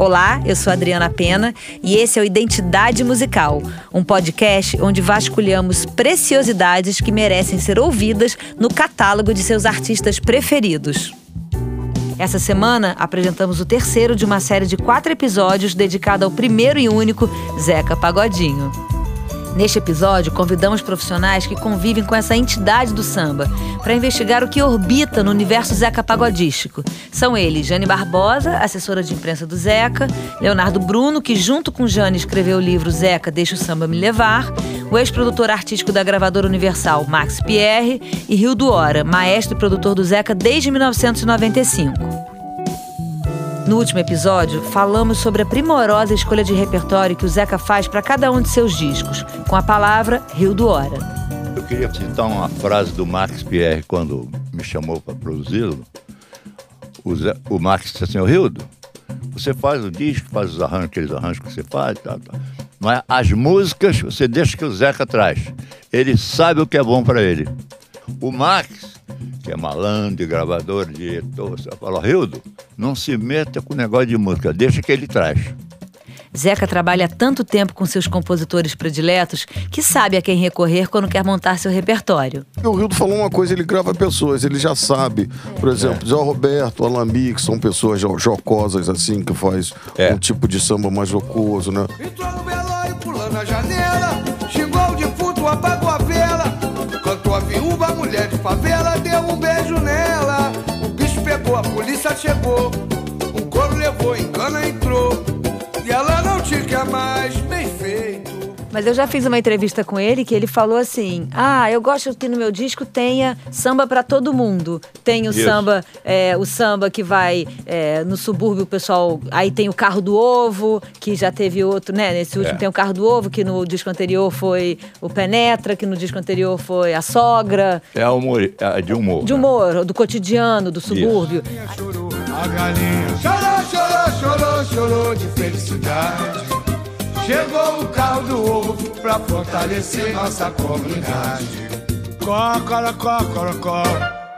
Olá, eu sou Adriana Pena e esse é o Identidade Musical, um podcast onde vasculhamos preciosidades que merecem ser ouvidas no catálogo de seus artistas preferidos. Essa semana apresentamos o terceiro de uma série de quatro episódios dedicada ao primeiro e único Zeca Pagodinho. Neste episódio, convidamos profissionais que convivem com essa entidade do samba para investigar o que orbita no universo Zeca pagodístico. São eles Jane Barbosa, assessora de imprensa do Zeca, Leonardo Bruno, que junto com Jane escreveu o livro Zeca Deixa o Samba Me Levar, o ex-produtor artístico da gravadora Universal, Max Pierre, e Rio do Hora, maestro e produtor do Zeca desde 1995. No último episódio, falamos sobre a primorosa escolha de repertório que o Zeca faz para cada um de seus discos, com a palavra Rio do Hora. Eu queria citar uma frase do Max Pierre quando me chamou para produzi-lo. O, o Max disse assim: Ô Rildo, você faz o disco, faz os arranjos, aqueles arranjos que você faz, tá, tá. mas as músicas você deixa que o Zeca traz. Ele sabe o que é bom para ele. O Max que é malandro, gravador, diretor, você fala, Rildo, não se meta com o negócio de música, deixa que ele traz. Zeca trabalha tanto tempo com seus compositores prediletos que sabe a quem recorrer quando quer montar seu repertório. O Rildo falou uma coisa, ele grava pessoas, ele já sabe. Por exemplo, é. Zé Roberto, Alambi, que são pessoas jocosas assim, que faz é. um tipo de samba mais jocoso, né? Entrou no velório, pulando a janela, xingou o defunto, apagou a vela, cantou a viúva, a mulher de favela, deu um beijo nela. O bicho pegou, a polícia chegou, o couro levou, engana entrou. E ela não te quer mais. Mas eu já fiz uma entrevista com ele que ele falou assim: Ah, eu gosto que no meu disco tenha samba para todo mundo. Tem o Isso. samba, é, o samba que vai é, no subúrbio, o pessoal. Aí tem o carro do ovo, que já teve outro, né? Nesse último é. tem o carro do ovo, que no disco anterior foi o Penetra, que no disco anterior foi a sogra. É humor, é de humor. De humor, né? do cotidiano, do subúrbio. Isso. A galinha chorou, chorou, chorou, chorou de felicidade. Chegou o carro do ovo pra fortalecer nossa comunidade. Cocorocó, corocó,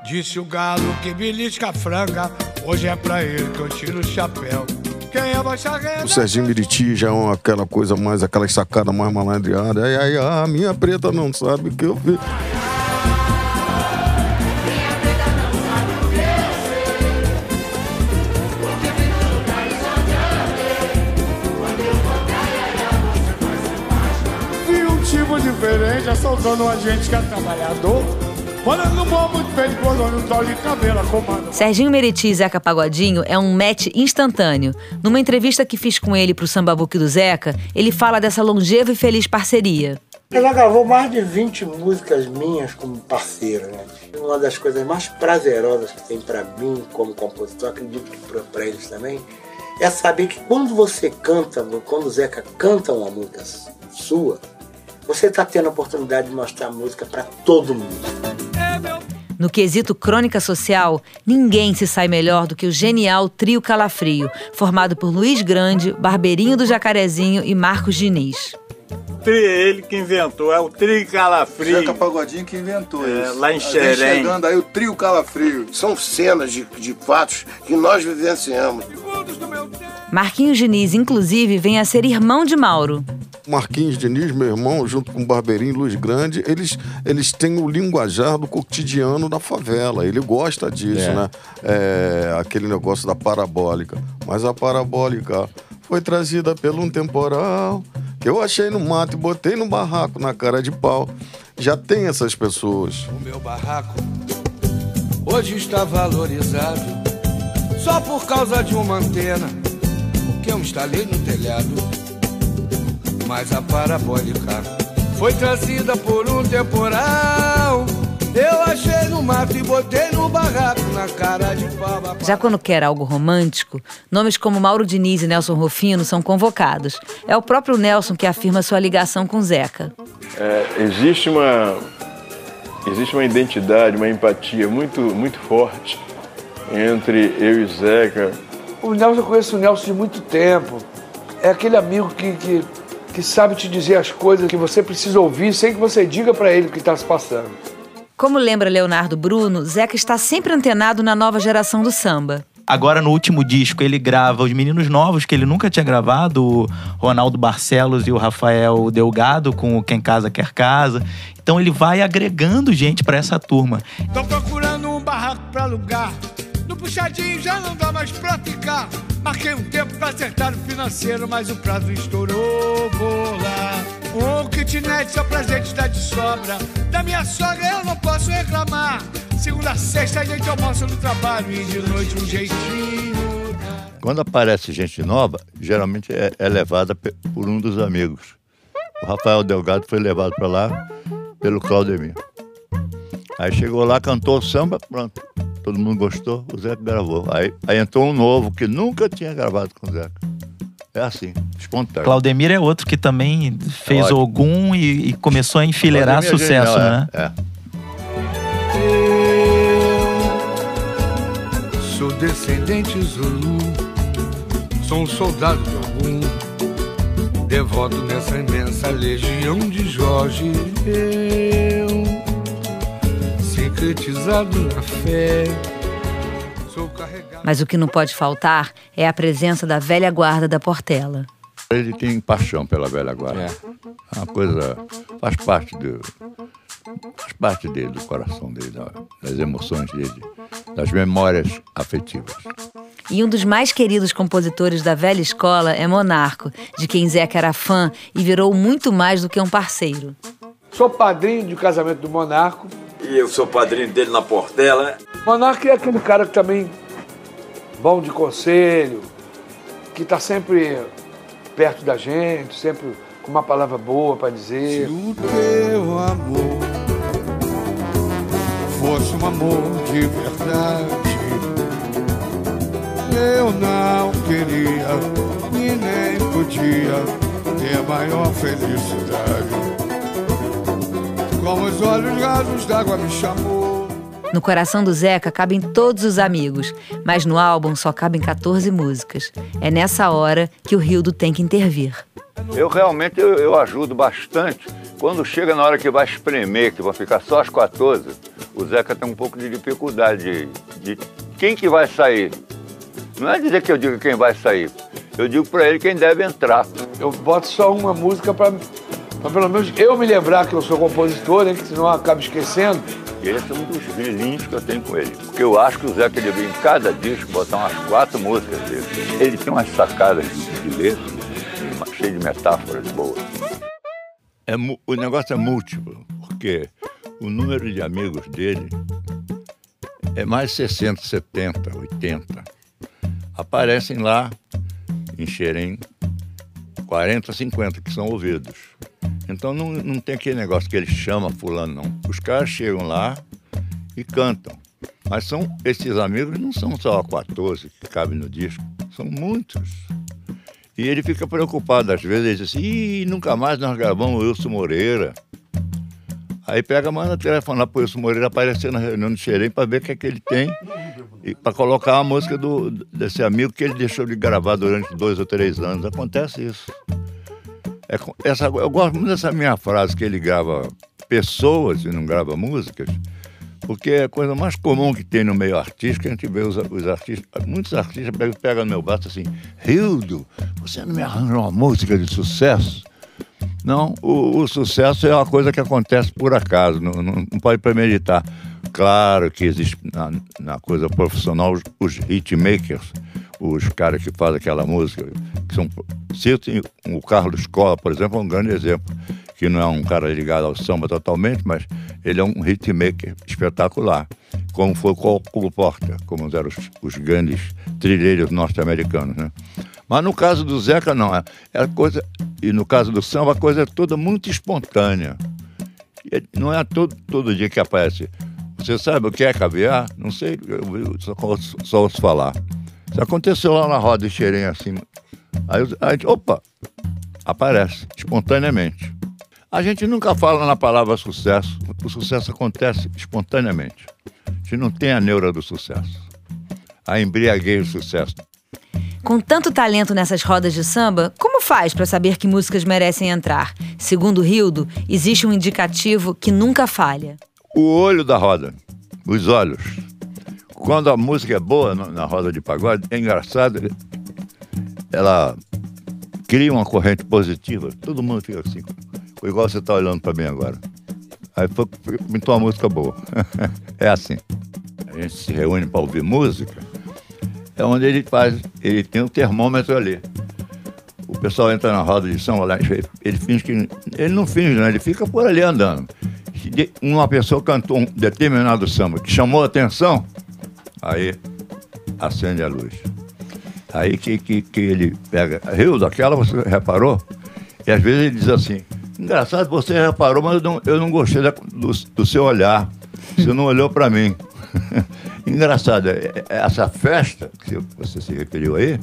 disse o galo que belisca a franga. Hoje é pra ele que eu tiro o chapéu. É o Serginho Miriti já é aquela coisa mais, aquela sacada mais malandreada. Ai, ai, ai, a minha preta não sabe o que eu fiz. Assaltando a gente que é trabalhador. Serginho Meriti e Zeca Pagodinho é um match instantâneo. Numa entrevista que fiz com ele pro Samba Book do Zeca, ele fala dessa longeva e feliz parceria. Ele já gravou mais de 20 músicas minhas como parceiro, né? Uma das coisas mais prazerosas que tem para mim como compositor, acredito que para eles também, é saber que quando você canta, quando o Zeca canta uma música sua, você está tendo a oportunidade de mostrar música para todo mundo. No quesito crônica social, ninguém se sai melhor do que o genial Trio Calafrio, formado por Luiz Grande, Barbeirinho do Jacarezinho e Marcos Diniz. Tri é ele que inventou, é o Trio Calafrio. Zeca Pagodinho que inventou é, isso. Lá em Xerém. chegando aí o Trio Calafrio. São cenas de, de fatos que nós vivenciamos. Marquinhos Diniz, inclusive, vem a ser irmão de Mauro. Marquinhos Diniz, meu irmão, junto com o Barbeirinho Luz Grande, eles, eles têm o linguajar do cotidiano da favela. Ele gosta disso, é. né? É, aquele negócio da parabólica. Mas a parabólica foi trazida pelo um temporal que eu achei no mato e botei no barraco na cara de pau. Já tem essas pessoas. O meu barraco hoje está valorizado só por causa de uma antena que eu instalei no telhado mas a parabólica foi trazida por um temporal. Eu achei no mato e botei no barraco na cara de pau. Já quando quer algo romântico, nomes como Mauro Diniz e Nelson Rufino são convocados. É o próprio Nelson que afirma sua ligação com Zeca. É, existe uma existe uma identidade, uma empatia muito muito forte entre eu e Zeca. O Nelson eu conheço o Nelson de muito tempo. É aquele amigo que, que que sabe te dizer as coisas que você precisa ouvir sem que você diga para ele o que está se passando. Como lembra Leonardo Bruno, Zeca está sempre antenado na nova geração do samba. Agora, no último disco, ele grava os meninos novos que ele nunca tinha gravado, o Ronaldo Barcelos e o Rafael Delgado, com o Quem Casa Quer Casa. Então ele vai agregando gente para essa turma. Tô procurando um barraco pra alugar. No puxadinho já não dá mais pra ficar. Marquei um tempo pra acertar o financeiro, mas o prazo estourou. Vou lá. Um kitnet só pra gente dar de sobra. Da minha sogra eu não posso reclamar. Segunda sexta a gente almoça no trabalho e de noite um jeitinho. Quando aparece gente nova, geralmente é, é levada por um dos amigos. O Rafael Delgado foi levado para lá pelo Claudemir. Aí chegou lá, cantou o samba, pronto. Todo mundo gostou, o Zeca gravou. Aí, aí entrou um novo que nunca tinha gravado com o Zeca. É assim, espontâneo. Claudemir é outro que também fez Ótimo. Ogum e, e, começou a enfileirar Claudemir sucesso, é genial, né? É. é. Sou descendente Zulu, sou um soldado de algum, devoto nessa imensa legião de Jorge. Eu, na fé, sou carregado. Mas o que não pode faltar é a presença da velha guarda da Portela. Ele tem paixão pela velha guarda. É. é uma coisa. faz parte do. faz parte dele, do coração dele, das emoções dele das memórias afetivas. E um dos mais queridos compositores da velha escola é Monarco, de quem Zeca era fã e virou muito mais do que um parceiro. Sou padrinho de casamento do Monarco. E eu sou padrinho dele na Portela. Monarco é aquele cara que também bom de conselho, que está sempre perto da gente, sempre com uma palavra boa para dizer. Se o teu amor fosse um amor de verdade. Eu não queria e nem podia ter maior felicidade. Como os olhos rasos d'água me chamou. No coração do Zeca cabem todos os amigos, mas no álbum só cabem 14 músicas. É nessa hora que o Rildo tem que intervir. Eu realmente eu, eu ajudo bastante. Quando chega na hora que vai espremer, que vai ficar só as 14, o Zeca tem um pouco de dificuldade de, de quem que vai sair. Não é dizer que eu digo quem vai sair. Eu digo para ele quem deve entrar. Eu boto só uma música para pelo menos eu me lembrar que eu sou compositor, né, que senão eu acabo esquecendo. E esse é um dos brilhinhos que eu tenho com ele. Porque eu acho que o Zeca devia em cada disco botar umas quatro músicas dele. Ele tem umas sacadas de, de letra, cheio de metáforas boas. É, o negócio é múltiplo, porque o número de amigos dele é mais 60, 70, 80. Aparecem lá em Xerém 40, 50 que são ouvidos. Então não, não tem aquele negócio que ele chama fulano, não. Os caras chegam lá e cantam. Mas são esses amigos não são só 14 que cabem no disco, são muitos. E ele fica preocupado às vezes, ele diz assim, Ih, nunca mais nós gravamos Wilson Moreira. Aí pega, manda telefone lá pro Wilson Moreira aparecer na reunião de Xerém para ver o que é que ele tem e para colocar a música do, desse amigo que ele deixou de gravar durante dois ou três anos. Acontece isso. É, essa, eu gosto muito dessa minha frase que ele grava pessoas e não grava músicas, porque é a coisa mais comum que tem no meio artístico, a gente vê os, os artistas, muitos artistas pegam, pegam no meu braço assim, Hildo, você não me arranja uma música de sucesso? Não, o, o, sucesso é uma coisa que acontece por acaso, não, não, não pode premeditar. Claro que existe na, na coisa profissional os, os hitmakers, os caras que fazem aquela música, que são. Cito o Carlos Cola, por exemplo, é um grande exemplo, que não é um cara ligado ao samba totalmente, mas ele é um hitmaker espetacular, como foi o Colo Porta, como eram os, os grandes trilheiros norte-americanos, né? Mas no caso do Zeca, não. É, é coisa, e no caso do samba, a coisa é toda muito espontânea. É, não é todo, todo dia que aparece. Você sabe o que é caviar? Não sei, eu só, só ouço falar. Isso aconteceu lá na roda de Xerém, assim. Aí a gente, opa, aparece, espontaneamente. A gente nunca fala na palavra sucesso. O sucesso acontece espontaneamente. A gente não tem a neura do sucesso. A embriaguez do sucesso. Com tanto talento nessas rodas de samba, como faz para saber que músicas merecem entrar? Segundo Rildo, existe um indicativo que nunca falha. O olho da roda, os olhos. Quando a música é boa na roda de pagode, é engraçado, ela cria uma corrente positiva. Todo mundo fica assim, igual você está olhando para mim agora. Aí foi, pintou uma música boa. é assim. A gente se reúne para ouvir música, é onde ele faz, ele tem um termômetro ali. O pessoal entra na roda de samba lá, ele, finge que. Ele não finge, né? Ele fica por ali andando. Uma pessoa cantou um determinado samba que chamou a atenção, aí acende a luz. Aí que, que, que ele pega. Rio, daquela você reparou? E às vezes ele diz assim: engraçado, você reparou, mas eu não, eu não gostei da- do, do seu olhar. Você não olhou para mim. engraçado, é- é- essa festa que você se referiu aí,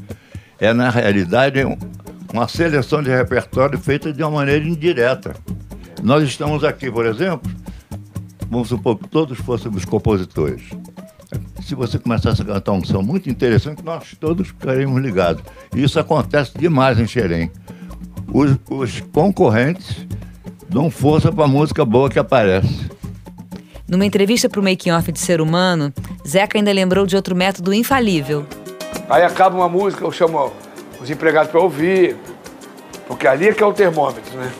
é na realidade um- uma seleção de repertório feita de uma maneira indireta. Nós estamos aqui, por exemplo, vamos supor que todos fôssemos compositores. Se você começasse a cantar um som muito interessante, nós todos ficaríamos ligados. E isso acontece demais em Xerém. Os, os concorrentes dão força para a música boa que aparece. Numa entrevista para o Making Off de Ser Humano, Zeca ainda lembrou de outro método infalível. Aí acaba uma música, eu chamo os empregados para ouvir, porque ali é que é o termômetro, né?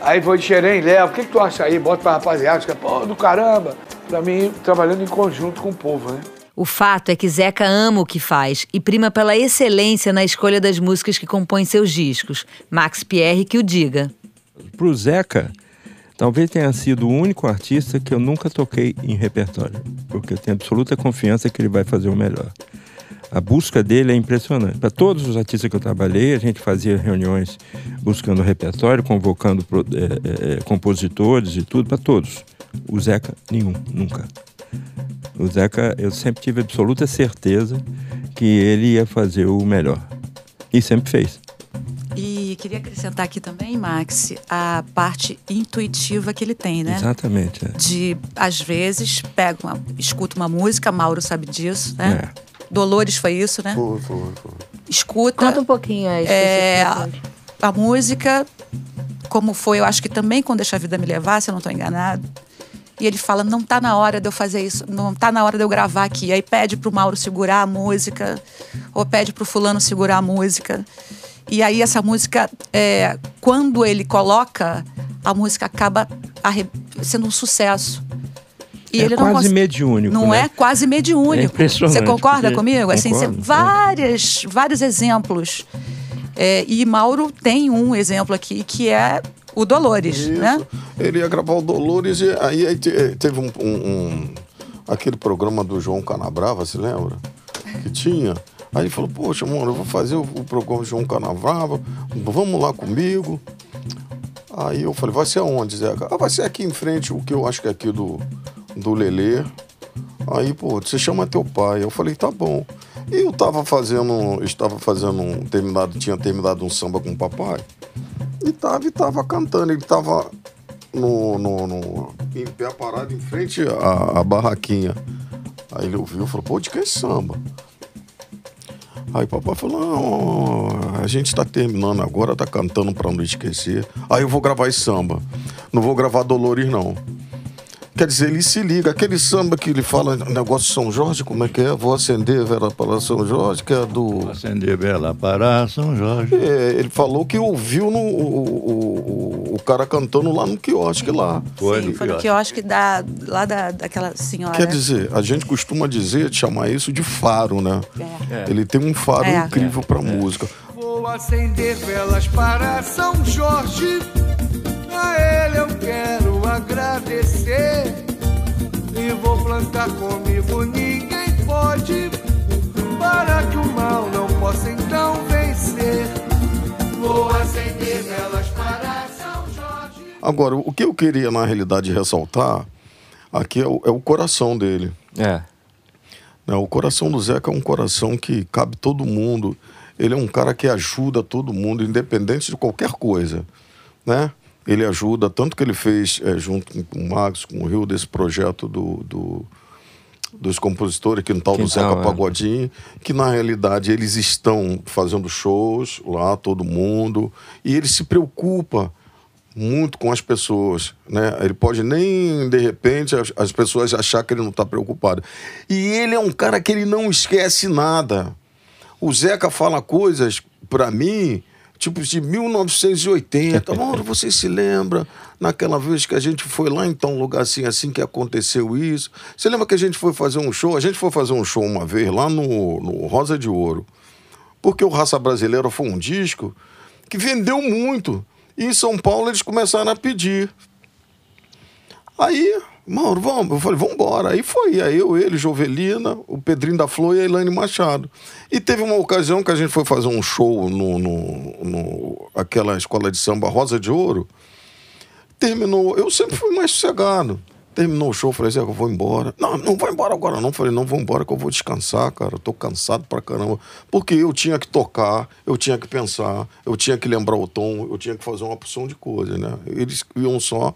Aí vou de Xerém, levo, o que, que tu acha aí? Bota pra rapaziada, fica, pô, do caramba. Pra mim, trabalhando em conjunto com o povo, né? O fato é que Zeca ama o que faz e prima pela excelência na escolha das músicas que compõem seus discos. Max Pierre que o diga. Pro Zeca, talvez tenha sido o único artista que eu nunca toquei em repertório, porque eu tenho absoluta confiança que ele vai fazer o melhor. A busca dele é impressionante. Para todos os artistas que eu trabalhei, a gente fazia reuniões buscando repertório, convocando é, é, é, compositores e tudo, para todos. O Zeca, nenhum, nunca. O Zeca, eu sempre tive absoluta certeza que ele ia fazer o melhor. E sempre fez. E queria acrescentar aqui também, Max, a parte intuitiva que ele tem, né? Exatamente. é. De, às vezes, pega uma, escuta uma música, Mauro sabe disso, né? É. Dolores foi isso, né? Foi, foi, foi. Escuta. Conta um pouquinho aí. É, a, a música, como foi, eu acho que também com Deixa a Vida Me Levar, se eu não estou enganado. E ele fala, não tá na hora de eu fazer isso, não tá na hora de eu gravar aqui. Aí pede pro Mauro segurar a música, ou pede pro fulano segurar a música. E aí essa música, é, quando ele coloca, a música acaba sendo um sucesso. E É ele não quase cons- mediúnico, Não né? é quase mediúnico. É impressionante, Você concorda comigo? Assim, Concordo, várias, vários exemplos. É, e Mauro tem um exemplo aqui que é o Dolores, Isso. né? Ele ia gravar o Dolores e aí, aí te- teve um, um- um- aquele programa do João Canabrava, se lembra? Que tinha. Aí ele falou, poxa, mano, eu vou fazer o, o programa do João Canabrava, vamos lá comigo. Aí eu falei, vai ser aonde, Zeca? Ah, vai ser aqui em frente, o que eu acho que é aqui do, do Lelê. Aí, pô, você chama teu pai. Eu falei, tá bom. E eu tava fazendo, estava fazendo um, terminado, tinha terminado um samba com o papai. Tava, e tava cantando. Ele tava no, no, no- em pé parado em frente à, à barraquinha. Aí ele ouviu e falou, pô, de que é samba? Aí papai falou, não, a gente tá terminando agora, tá cantando pra não esquecer. Aí eu vou gravar esse samba. Não vou gravar Dolores, não. Quer dizer, ele se liga. Aquele samba que ele fala, negócio de São Jorge, como é que é? Vou acender vela para São Jorge, que é do. Acender vela para São Jorge. É, ele falou que ouviu no, o, o, o- cara cantando lá no quiosque lá. Foi Sim, foi no que eu acho que da, lá da, daquela senhora. Quer dizer, a gente costuma dizer, chamar isso de faro, né? É. Ele tem um faro É. incrível pra música. Vou acender velas para São Jorge. A ele eu quero agradecer. E vou plantar comigo, ninguém pode. Para que o mal não possa então vencer. Vou acender velas para São Jorge. Agora, o que eu queria, na realidade, ressaltar aqui é o, é o coração dele. É. Né, O coração do Zeca é um coração que cabe todo mundo. Ele é um cara que ajuda todo mundo, independente de qualquer coisa. Né? Ele ajuda, tanto que ele fez, eh, junto com o Max, com o Rio, desse projeto do, do- dos compositores, que no tal do Zeca é. Pagodinho, que na realidade eles estão fazendo shows lá, todo mundo, e ele se preocupa muito com as pessoas, né? Ele pode nem, de repente, as, as pessoas achar que ele não está preocupado. E ele é um cara que ele não esquece nada. O Zeca fala coisas, para mim, tipo de 1980. Mauro, você se lembra naquela vez que a gente foi lá em um lugar assim, assim que aconteceu isso? Você lembra que a gente foi fazer um show? A gente foi fazer um show uma vez lá no, no Rosa de Ouro. Porque o Raça Brasileira foi um disco que vendeu muito. E em São Paulo eles começaram a pedir. Aí, Mauro, vamos. Eu falei, vamos embora. Aí foi. Aí eu, ele, Jovelina, o Pedrinho da Flor e a Elaine Machado. E teve uma ocasião que a gente foi fazer um show no, no, no aquela escola de samba Rosa de Ouro. Terminou. Eu sempre fui mais sossegado. Terminou o show, falei, Zé, eu vou embora. Não, não vou embora agora não. Falei, não, vou embora que eu vou descansar, cara. Eu tô cansado pra caramba. Porque eu tinha que tocar, eu tinha que pensar, eu tinha que lembrar o tom, eu tinha que fazer uma opção de coisa, né? Eles iam só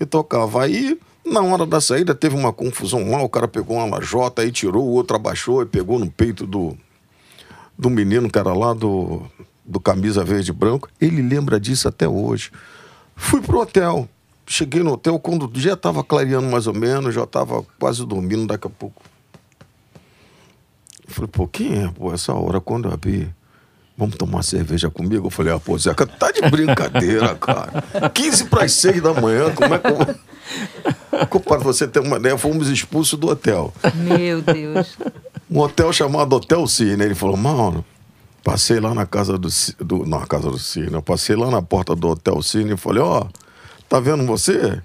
e tocava. Aí, na hora da saída, teve uma confusão lá, o cara pegou uma lajota, aí tirou, o outro abaixou e pegou no peito do, do menino que era lá do, do camisa verde e branco. Ele lembra disso até hoje. Fui pro hotel cheguei no hotel quando dia estava clareando mais ou menos, já estava quase dormindo daqui a pouco. Falei, pô, quem é, pô, essa hora quando eu abri? Vamos tomar cerveja comigo? Eu falei, ah, pô, Zeca, tá de brincadeira, cara. 15 para as 6 da manhã, como é que eu. Para você ter uma ideia, fomos expulsos do hotel. Meu Deus. Um hotel chamado Hotel Cine. Ele falou, mano, passei lá na casa do, do. Na casa do Cine. Eu passei lá na porta do Hotel Cine e falei, ó. Oh, Tá vendo você?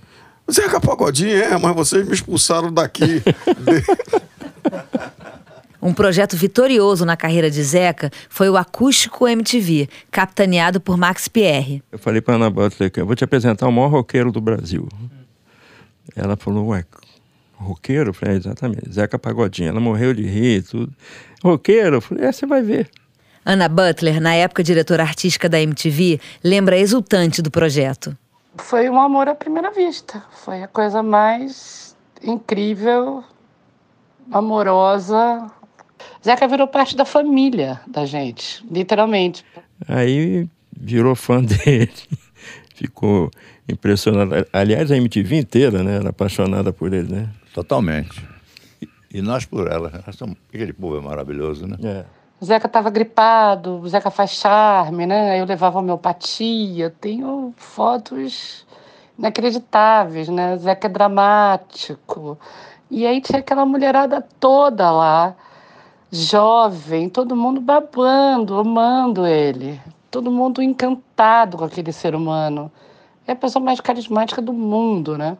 Zeca Pagodinho, é, mas vocês me expulsaram daqui. Um projeto vitorioso na carreira de Zeca foi o Acústico MTV, capitaneado por Max Pierre. Eu falei para Ana Butler que eu vou te apresentar o maior roqueiro do Brasil. Ela falou, ué, roqueiro? Eu falei, é, exatamente, Zeca Pagodinho. Ela morreu de rir tudo. Roqueiro? Eu falei, é, você vai ver. Ana Butler, na época diretora artística da MTV, lembra exultante do projeto. Foi um amor à primeira vista. Foi a coisa mais incrível, amorosa. Zeca virou parte da família da gente, literalmente. Aí virou fã dele, ficou impressionado. Aliás, a MTV inteira, né, era apaixonada por ele, né? Totalmente. E, e nós por ela. Aquele povo é maravilhoso, né? É. O Zeca estava gripado, o Zeca faz charme, né? Eu levava homeopatia. Tenho fotos inacreditáveis, né? O Zeca é dramático. E aí tinha aquela mulherada toda lá, jovem, todo mundo babando, amando ele. Todo mundo encantado com aquele ser humano. É a pessoa mais carismática do mundo, né?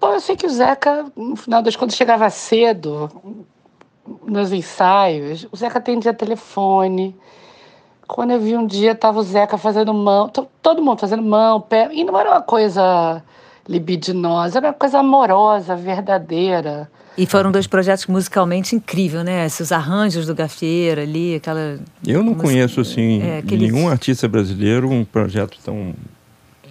Bom, eu sei que o Zeca, no final das contas, chegava cedo, nos ensaios, o Zeca atendia telefone. Quando eu vi um dia, tava o Zeca fazendo mão, todo mundo fazendo mão, pé, e não era uma coisa libidinosa, era uma coisa amorosa, verdadeira. E foram dois projetos musicalmente incríveis, né? Esses arranjos do Gafieira ali, aquela. Eu não música, conheço, assim, é, aquele... nenhum artista brasileiro um projeto tão,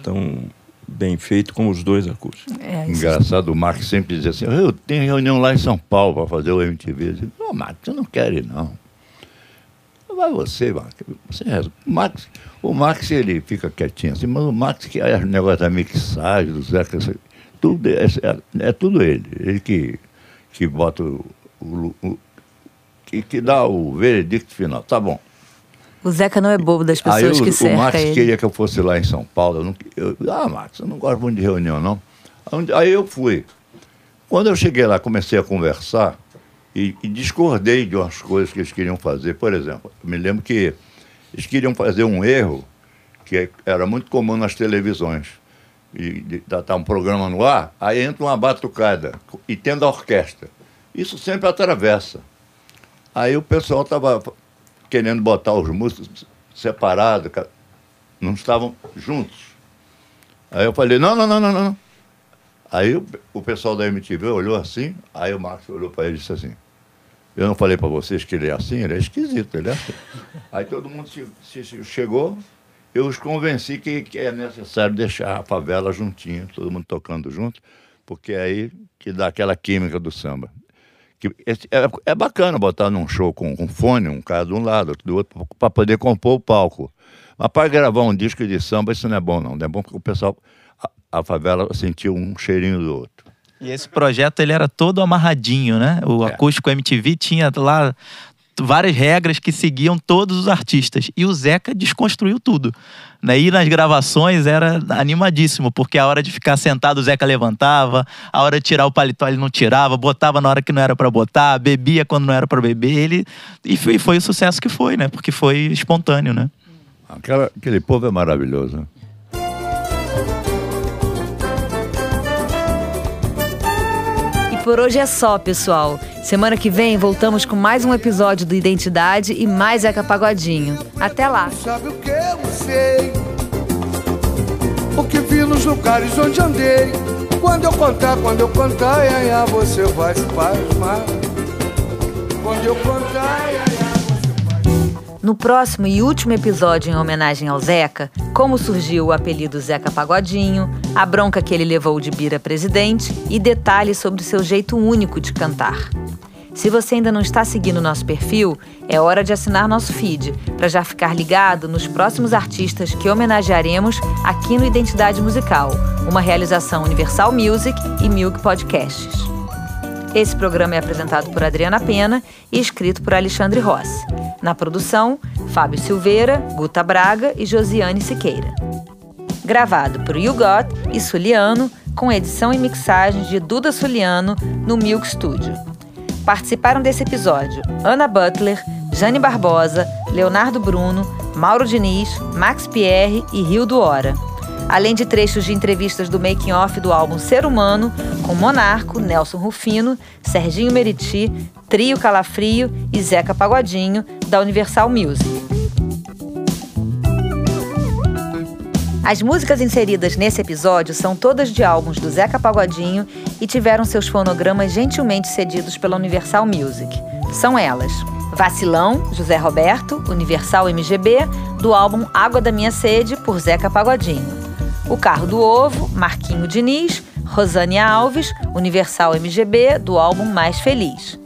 tão bem feito como os dois acústicos. É, Engraçado, o Marcos sempre dizia assim, eu tenho reunião lá em São Paulo para fazer o MTV. Eu disse, não, Marcos, eu não quero ir, não. Vai você, Marcos. Você o Max, o Max, ele fica quietinho assim, mas o Max, que é o negócio da mixagem, do Zeca, tudo, é, é, é, tudo ele. Ele que, que bota o, o, o que, que dá o veredicto final. Tá bom. O Zeca não é bobo das pessoas Aí, que cercam ele. O Max ele. queria que eu fosse lá em São Paulo. Eu não, eu, ah, Max, eu não gosto muito de reunião, não. Aí eu fui. Quando eu cheguei lá, comecei a conversar e, e discordei de umas coisas que eles queriam fazer. Por exemplo, me lembro que eles queriam fazer um erro que era muito comum nas televisões. E tá um programa no ar, aí entra uma batucada e tendo a orquestra. Isso sempre atravessa. Aí o pessoal estava querendo botar os músicos separados, não estavam juntos. Aí eu falei, não, não, não, não, não. Aí o, o pessoal da MTV olhou assim, aí o Márcio olhou para ele e disse assim, eu não falei para vocês que ele é assim, ele é esquisito, ele é assim. Aí todo mundo se, se chegou, eu os convenci que, que, é necessário deixar a favela juntinho, todo mundo tocando junto, porque é aí que dá aquela química do samba. Que é, é, bacana botar num show com um fone, um cara de um lado, outro do outro, para poder compor o palco. Mas para gravar um disco de samba, isso não é bom, não. Não é bom porque o pessoal, a, a favela sentiu um cheirinho do outro. E esse projeto ele era todo amarradinho, né? O é. acústico MTV tinha lá várias regras que seguiam todos os artistas. E o Zeca desconstruiu tudo. Né? E nas gravações era animadíssimo, porque a hora de ficar sentado o Zeca levantava, a hora de tirar o paletó ele não tirava, botava na hora que não era para botar, bebia quando não era para beber. Ele... E foi, foi, o sucesso que foi, né? Porque foi espontâneo, né? Aquela, aquele povo é maravilhoso. por hoje é só, pessoal. Semana que vem voltamos com mais um episódio do Identidade e mais Eca Pagodinho. Até lá. Sabe o que eu sei? O que vi nos lugares onde andei. Quando eu contar, quando eu contar, ai, ai, você vai se pasmar. Quando eu contar, ai, ai. No próximo e último episódio em homenagem ao Zeca, como surgiu o apelido Zeca Pagodinho, a bronca que ele levou de Bira presidente e detalhes sobre seu jeito único de cantar. Se você ainda não está seguindo nosso perfil, é hora de assinar nosso feed para já ficar ligado nos próximos artistas que homenagearemos aqui no Identidade Musical, uma realização Universal Music e Milk Podcasts. Esse programa é apresentado por Adriana Pena e escrito por Alexandre Rossi. Na produção, Fábio Silveira, Guta Braga e Josiane Siqueira. Gravado por You Got e Suliano, com edição e mixagem de Duda Suliano no Milk Studio. Participaram desse episódio Ana Butler, Jane Barbosa, Leonardo Bruno, Mauro Diniz, Max Pierre e Rio do Hora além de trechos de entrevistas do making-off do álbum Ser Humano, com Monarco, Nelson Rufino, Serginho Meriti, Trio Calafrio e Zeca Pagodinho, da Universal Music. As músicas inseridas nesse episódio são todas de álbuns do Zeca Pagodinho e tiveram seus fonogramas gentilmente cedidos pela Universal Music. São elas: Vacilão, José Roberto, Universal MGB, do álbum Água da Minha Sede, por Zeca Pagodinho. O Carro do Ovo, Marquinho Diniz, Rosânia Alves, Universal MGB, do álbum Mais Feliz.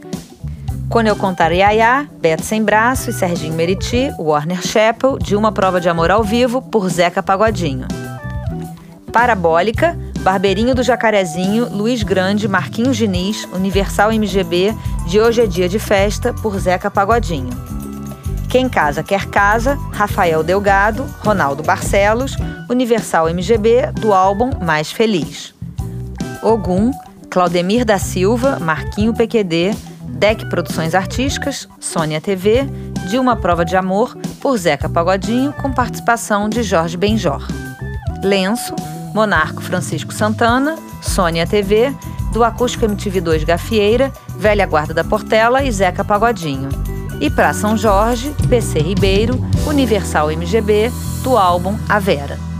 Quando Eu Contar Yaya, Beto Sem Braço e Serginho Meriti, Warner Chappell, de Uma Prova de Amor ao Vivo, por Zeca Pagodinho. Parabólica, Barbeirinho do Jacarezinho, Luiz Grande, Marquinhos Diniz, Universal MGB, de Hoje é Dia de Festa, por Zeca Pagodinho. Quem Casa Quer Casa, Rafael Delgado, Ronaldo Barcelos, Universal MGB, do álbum Mais Feliz. Ogum, Claudemir da Silva, Marquinho PQD, Deck Produções Artísticas, Sônia TV, de Uma Prova de Amor, por Zeca Pagodinho, com participação de Jorge Benjor. Lenço, Monarco Francisco Santana, Sônia TV, do Acústico MTV2 Gafieira, Velha Guarda da Portela e Zeca Pagodinho e para São Jorge, PC Ribeiro, Universal MGB, do álbum A Vera.